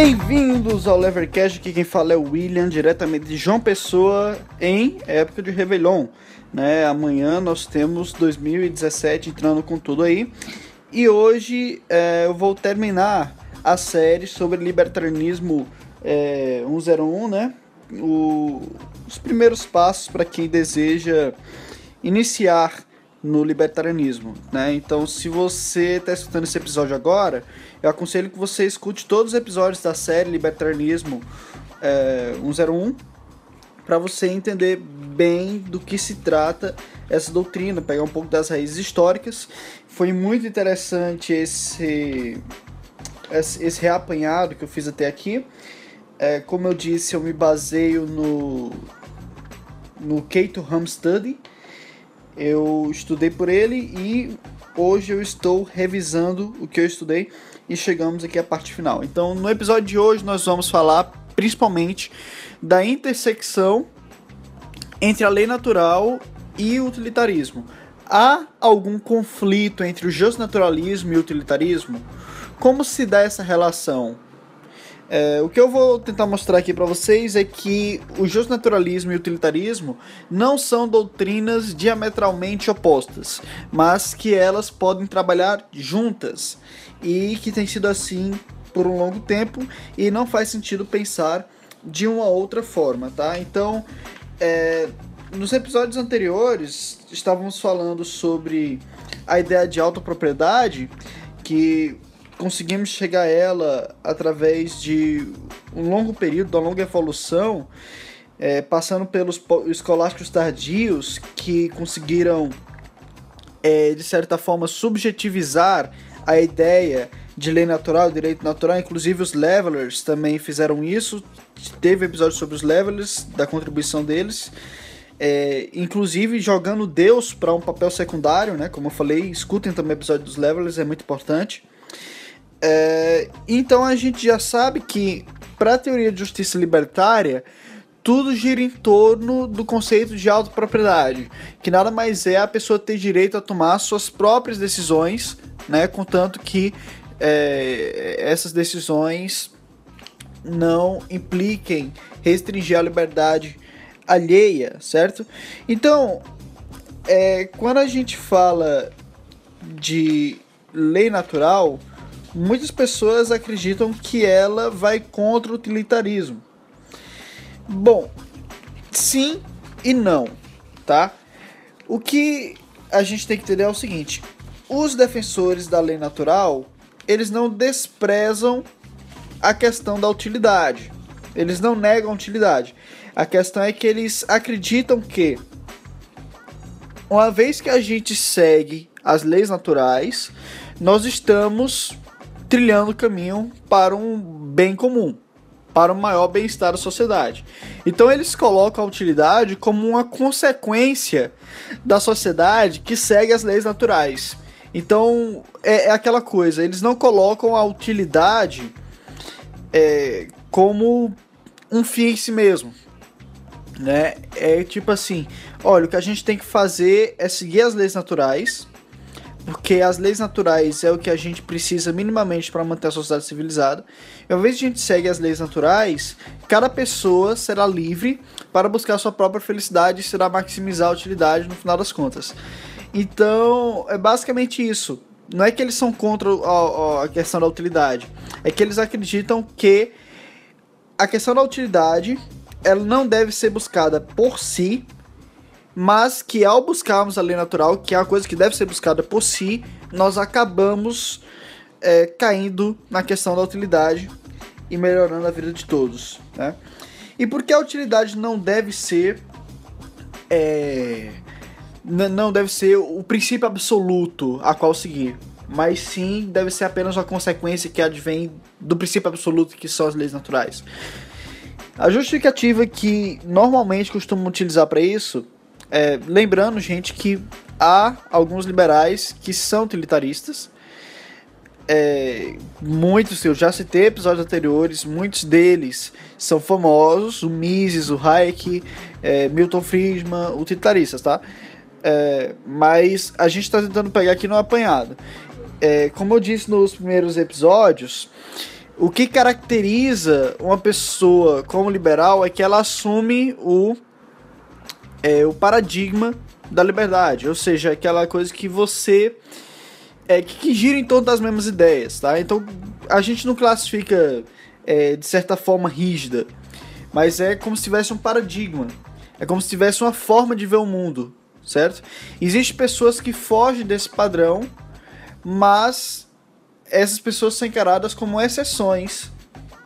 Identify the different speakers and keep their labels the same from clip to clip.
Speaker 1: Bem-vindos ao Levercast, aqui quem fala é o William, diretamente de João Pessoa, em época de Réveillon. Né? Amanhã nós temos 2017 entrando com tudo aí. E hoje é, eu vou terminar a série sobre libertarianismo é, 101, né? O, os primeiros passos para quem deseja iniciar no libertarianismo, né? Então, se você está escutando esse episódio agora, eu aconselho que você escute todos os episódios da série Libertarianismo é, 101 para você entender bem do que se trata essa doutrina, pegar um pouco das raízes históricas. Foi muito interessante esse esse reapanhado que eu fiz até aqui. É, como eu disse, eu me baseio no no Cato Home Study. Eu estudei por ele e hoje eu estou revisando o que eu estudei e chegamos aqui à parte final. Então, no episódio de hoje, nós vamos falar principalmente da intersecção entre a lei natural e o utilitarismo. Há algum conflito entre o justnaturalismo e o utilitarismo? Como se dá essa relação? É, o que eu vou tentar mostrar aqui para vocês é que o justnaturalismo e o utilitarismo não são doutrinas diametralmente opostas, mas que elas podem trabalhar juntas e que tem sido assim por um longo tempo e não faz sentido pensar de uma outra forma, tá? Então, é, nos episódios anteriores estávamos falando sobre a ideia de autopropriedade que conseguimos chegar a ela através de um longo período, uma longa evolução, é, passando pelos escolásticos tardios que conseguiram, é, de certa forma, subjetivizar a ideia de lei natural, direito natural, inclusive os levelers também fizeram isso. Teve episódio sobre os levelers, da contribuição deles. É, inclusive jogando Deus para um papel secundário, né? Como eu falei, escutem também o episódio dos levelers, é muito importante. É, então a gente já sabe que para a teoria de justiça libertária, tudo gira em torno do conceito de autopropriedade, que nada mais é a pessoa ter direito a tomar suas próprias decisões, né, contanto que é, essas decisões não impliquem restringir a liberdade alheia, certo? Então, é, quando a gente fala de lei natural, muitas pessoas acreditam que ela vai contra o utilitarismo. Bom, sim e não, tá? O que a gente tem que entender é o seguinte: os defensores da lei natural, eles não desprezam a questão da utilidade. Eles não negam a utilidade. A questão é que eles acreditam que uma vez que a gente segue as leis naturais, nós estamos trilhando o caminho para um bem comum, para um maior bem-estar da sociedade. Então eles colocam a utilidade como uma consequência da sociedade que segue as leis naturais. Então é, é aquela coisa, eles não colocam a utilidade é, como um fim em si mesmo. Né? É tipo assim, olha, o que a gente tem que fazer é seguir as leis naturais, porque as leis naturais é o que a gente precisa minimamente para manter a sociedade civilizada. E uma vez que a gente segue as leis naturais, cada pessoa será livre para buscar sua própria felicidade e será maximizar a utilidade no final das contas. Então, é basicamente isso. Não é que eles são contra a, a questão da utilidade, é que eles acreditam que a questão da utilidade ela não deve ser buscada por si, mas que ao buscarmos a lei natural, que é a coisa que deve ser buscada por si, nós acabamos é, caindo na questão da utilidade e melhorando a vida de todos. Né? E por que a utilidade não deve ser. É, não deve ser o princípio absoluto a qual seguir, mas sim deve ser apenas uma consequência que advém do princípio absoluto que são as leis naturais. A justificativa que normalmente costumam utilizar para isso é, lembrando, gente, que há alguns liberais que são utilitaristas. É, muitos, eu já citei episódios anteriores, muitos deles são famosos, o Mises, o Hayek, é, Milton Friedman, utilitaristas, tá? É, mas a gente está tentando pegar aqui no apanhado. É, como eu disse nos primeiros episódios, o que caracteriza uma pessoa como liberal é que ela assume o, é, o paradigma da liberdade, ou seja, aquela coisa que você é que, que gira em torno das mesmas ideias, tá? Então a gente não classifica é, de certa forma rígida, mas é como se tivesse um paradigma, é como se tivesse uma forma de ver o mundo, certo? Existem pessoas que fogem desse padrão, mas essas pessoas são encaradas como exceções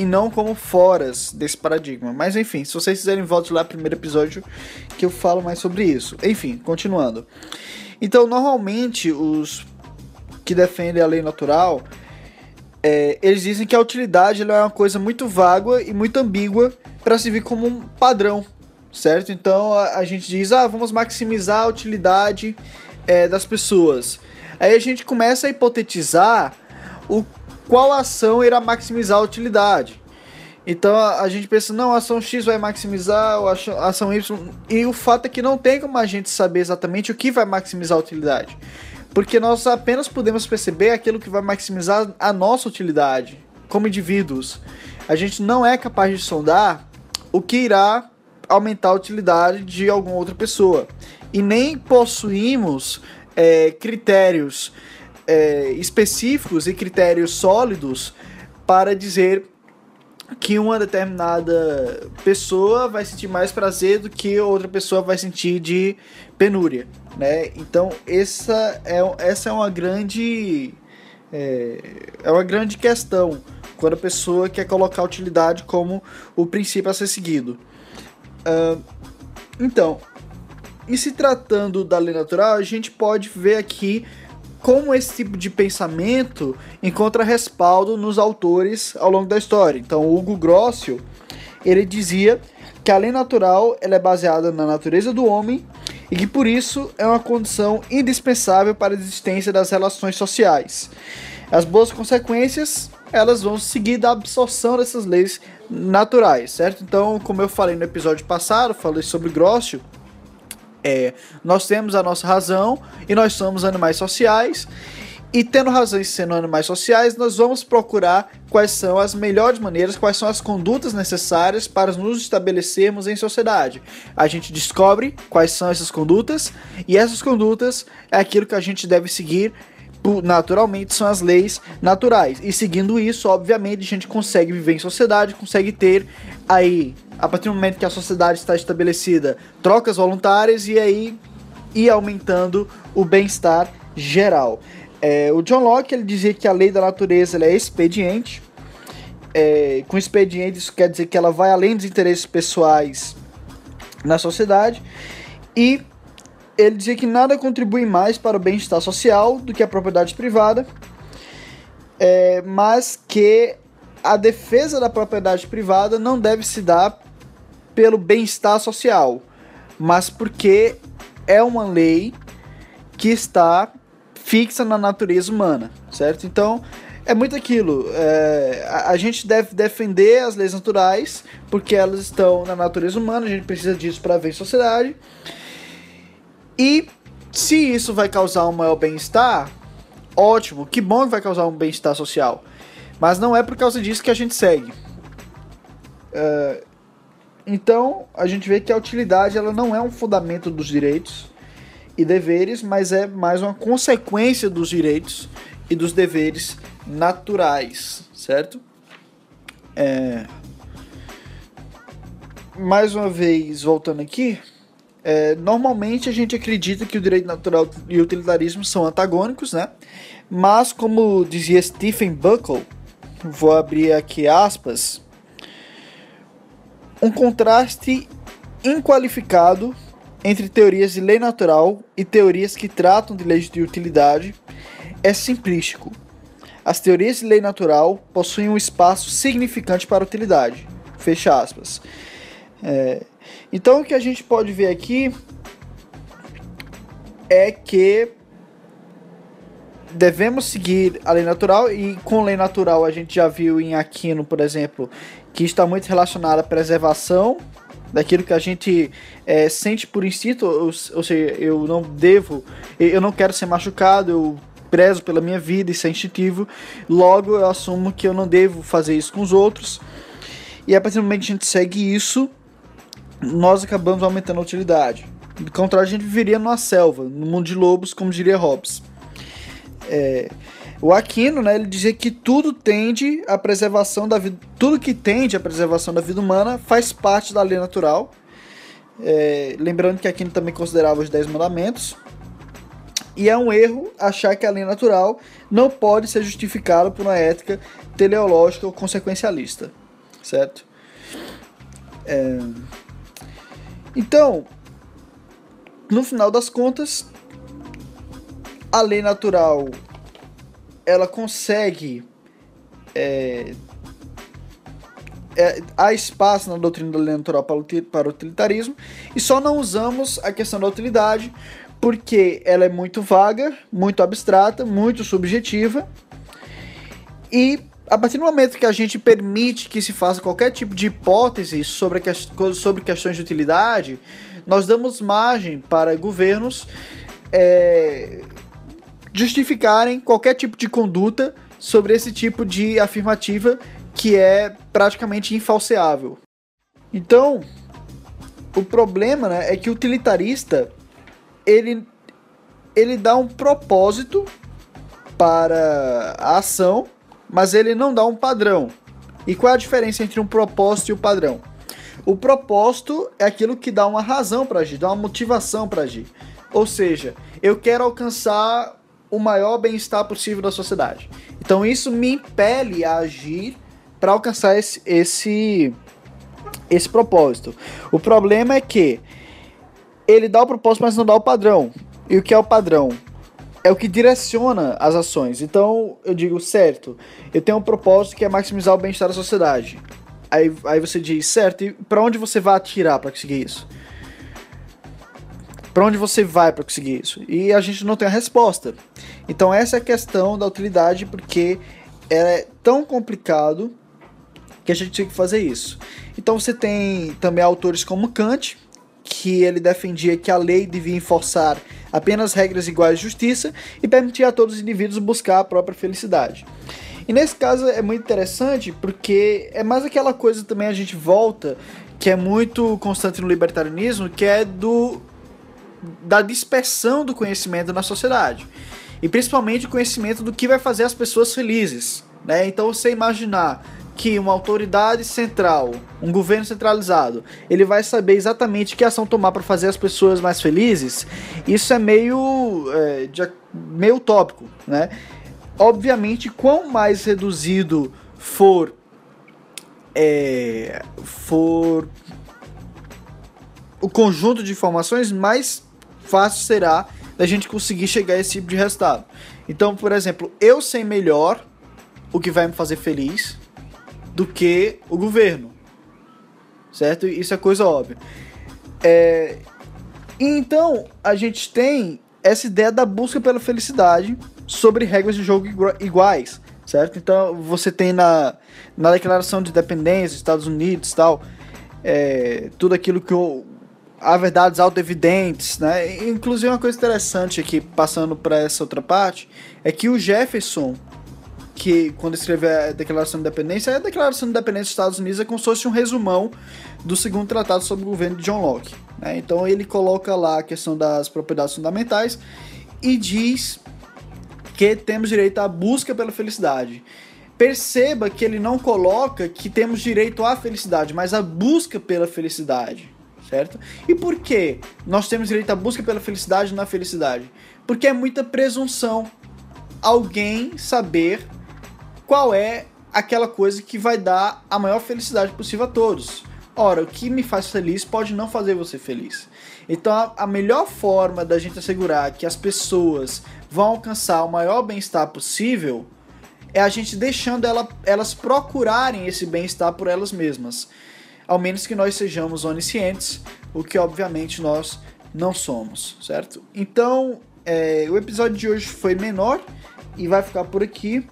Speaker 1: e não como foras desse paradigma. Mas enfim, se vocês quiserem, volte lá primeiro episódio que eu falo mais sobre isso. Enfim, continuando. Então, normalmente, os que defendem a lei natural, é, eles dizem que a utilidade é uma coisa muito vaga e muito ambígua para se vir como um padrão, certo? Então, a, a gente diz, ah, vamos maximizar a utilidade é, das pessoas. Aí a gente começa a hipotetizar o qual ação irá maximizar a utilidade. Então a, a gente pensa, não, a ação X vai maximizar, a ação Y. E o fato é que não tem como a gente saber exatamente o que vai maximizar a utilidade. Porque nós apenas podemos perceber aquilo que vai maximizar a nossa utilidade como indivíduos. A gente não é capaz de sondar o que irá aumentar a utilidade de alguma outra pessoa. E nem possuímos é, critérios é, específicos e critérios sólidos para dizer que uma determinada pessoa vai sentir mais prazer do que outra pessoa vai sentir de penúria, né? Então essa é, essa é uma grande é, é uma grande questão quando a pessoa quer colocar a utilidade como o princípio a ser seguido. Uh, então, e se tratando da lei natural, a gente pode ver aqui como esse tipo de pensamento encontra respaldo nos autores ao longo da história. Então, Hugo Grossio, ele dizia que a lei natural ela é baseada na natureza do homem e que por isso é uma condição indispensável para a existência das relações sociais. As boas consequências, elas vão seguir da absorção dessas leis naturais, certo? Então, como eu falei no episódio passado, falei sobre Grossio, é nós temos a nossa razão e nós somos animais sociais. E tendo razão e sendo animais sociais, nós vamos procurar quais são as melhores maneiras, quais são as condutas necessárias para nos estabelecermos em sociedade. A gente descobre quais são essas condutas e essas condutas é aquilo que a gente deve seguir naturalmente são as leis naturais. E seguindo isso, obviamente, a gente consegue viver em sociedade, consegue ter aí, a partir do momento que a sociedade está estabelecida, trocas voluntárias e aí ir aumentando o bem-estar geral. É, o John Locke ele dizia que a lei da natureza é expediente. É, com expediente, isso quer dizer que ela vai além dos interesses pessoais na sociedade. E ele dizia que nada contribui mais para o bem-estar social do que a propriedade privada, é, mas que a defesa da propriedade privada não deve se dar pelo bem-estar social, mas porque é uma lei que está fixa na natureza humana, certo? Então é muito aquilo. É, a, a, gente deve defender as leis naturais porque elas estão na natureza humana. A gente precisa disso para ver sociedade. E se isso vai causar um maior bem-estar, ótimo, que bom que vai causar um bem-estar social. Mas não é por causa disso que a gente segue. Uh, então, a gente vê que a utilidade ela não é um fundamento dos direitos e deveres, mas é mais uma consequência dos direitos e dos deveres naturais, certo? É... Mais uma vez, voltando aqui, é, normalmente a gente acredita que o direito natural e o utilitarismo são antagônicos, né? Mas, como dizia Stephen Buckle, vou abrir aqui aspas, um contraste inqualificado entre teorias de lei natural e teorias que tratam de leis de utilidade é simplístico. As teorias de lei natural possuem um espaço significante para a utilidade. Fecha aspas. É, então o que a gente pode ver aqui é que devemos seguir a lei natural e com lei natural a gente já viu em Aquino, por exemplo, que está muito relacionada à preservação daquilo que a gente é, sente por instinto, ou, ou, seja, eu não devo, eu não quero ser machucado, eu prezo pela minha vida, isso é instintivo, logo eu assumo que eu não devo fazer isso com os outros. E a partir do momento que a gente segue isso, nós acabamos aumentando a utilidade. Do contrário, a gente viveria numa selva, no mundo de lobos, como diria Hobbes. É, o Aquino, né, ele dizia que tudo tende à preservação da vida, tudo que tende à preservação da vida humana faz parte da lei natural. É, lembrando que Aquino também considerava os Dez Mandamentos. E é um erro achar que a lei natural não pode ser justificada por uma ética teleológica ou consequencialista, certo? É... Então, no final das contas, a lei natural ela consegue é, é, há espaço na doutrina da lei natural para o, utilitarismo e só não usamos a questão da utilidade porque ela é muito vaga, muito abstrata, muito subjetiva e a partir do momento que a gente permite que se faça qualquer tipo de hipótese sobre, que, sobre questões de utilidade, nós damos margem para governos é, justificarem qualquer tipo de conduta sobre esse tipo de afirmativa que é praticamente infalseável. Então, o problema né, é que o utilitarista ele, ele dá um propósito para a ação, mas ele não dá um padrão. E qual é a diferença entre um propósito e o um padrão? O propósito é aquilo que dá uma razão para agir, dá uma motivação para agir. Ou seja, eu quero alcançar o maior bem-estar possível da sociedade. Então isso me impele a agir para alcançar esse, esse, esse propósito. O problema é que ele dá o propósito, mas não dá o padrão. E o que é o padrão? É o que direciona as ações. Então eu digo, certo, eu tenho um propósito que é maximizar o bem-estar da sociedade. Aí, aí você diz, certo, e para onde você vai atirar para conseguir isso? Para onde você vai para conseguir isso? E a gente não tem a resposta. Então essa é a questão da utilidade, porque é tão complicado que a gente tem que fazer isso. Então você tem também autores como Kant, que ele defendia que a lei devia enforçar apenas regras iguais de justiça e permitir a todos os indivíduos buscar a própria felicidade. E nesse caso é muito interessante porque é mais aquela coisa também a gente volta que é muito constante no libertarianismo, que é do da dispersão do conhecimento na sociedade. E principalmente o conhecimento do que vai fazer as pessoas felizes. Né? Então você imaginar que uma autoridade central, um governo centralizado, ele vai saber exatamente que ação tomar para fazer as pessoas mais felizes, isso é meio, é, de, meio utópico. Né? Obviamente, quanto mais reduzido for, é, for o conjunto de informações, mais fácil será da gente conseguir chegar a esse tipo de resultado. Então, por exemplo, eu sei melhor o que vai me fazer feliz do que o governo, certo? Isso é coisa óbvia. É... Então, a gente tem essa ideia da busca pela felicidade sobre regras de jogo iguais, certo? Então, você tem na, na Declaração de Independência dos Estados Unidos tal, é, tudo aquilo que o, há verdades auto-evidentes, né? Inclusive uma coisa interessante aqui, passando para essa outra parte, é que o Jefferson, que quando escreveu a Declaração de Independência, a Declaração de Independência dos Estados Unidos é como se fosse um resumão do segundo tratado sobre o governo de John Locke. Né? Então ele coloca lá a questão das propriedades fundamentais e diz que temos direito à busca pela felicidade. Perceba que ele não coloca que temos direito à felicidade, mas à busca pela felicidade certo? E por que nós temos direito à busca pela felicidade na felicidade? Porque é muita presunção alguém saber qual é aquela coisa que vai dar a maior felicidade possível a todos. Ora, o que me faz feliz pode não fazer você feliz. Então, a melhor forma da gente assegurar que as pessoas vão alcançar o maior bem-estar possível é a gente deixando ela, elas procurarem esse bem-estar por elas mesmas ao menos que nós sejamos oniscientes, o que obviamente nós não somos, certo? Então, é, o episódio de hoje foi menor e vai ficar por aqui.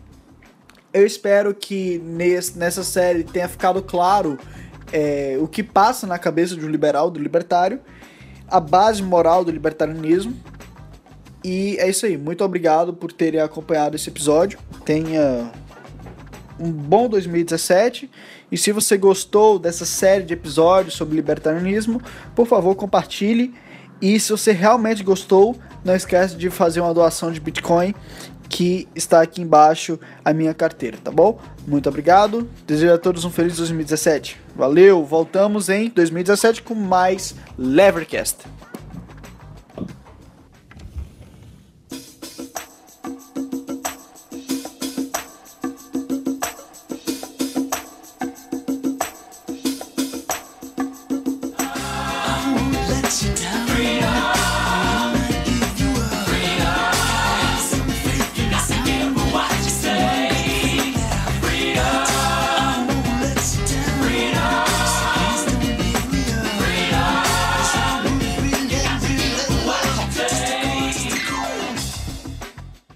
Speaker 1: Eu espero que nesse, nessa série tenha ficado claro é, o que passa na cabeça de um liberal, do libertário, a base moral do libertarianismo. E é isso aí. Muito obrigado por terem acompanhado esse episódio. Tenha um bom 2017. E se você gostou dessa série de episódios sobre libertarianismo, por favor, compartilhe. E se você realmente gostou, não esquece de fazer uma doação de Bitcoin que está aqui embaixo a minha carteira, tá bom? Muito obrigado. Desejo a todos um feliz 2017. Valeu, voltamos em 2017 com mais Levercast.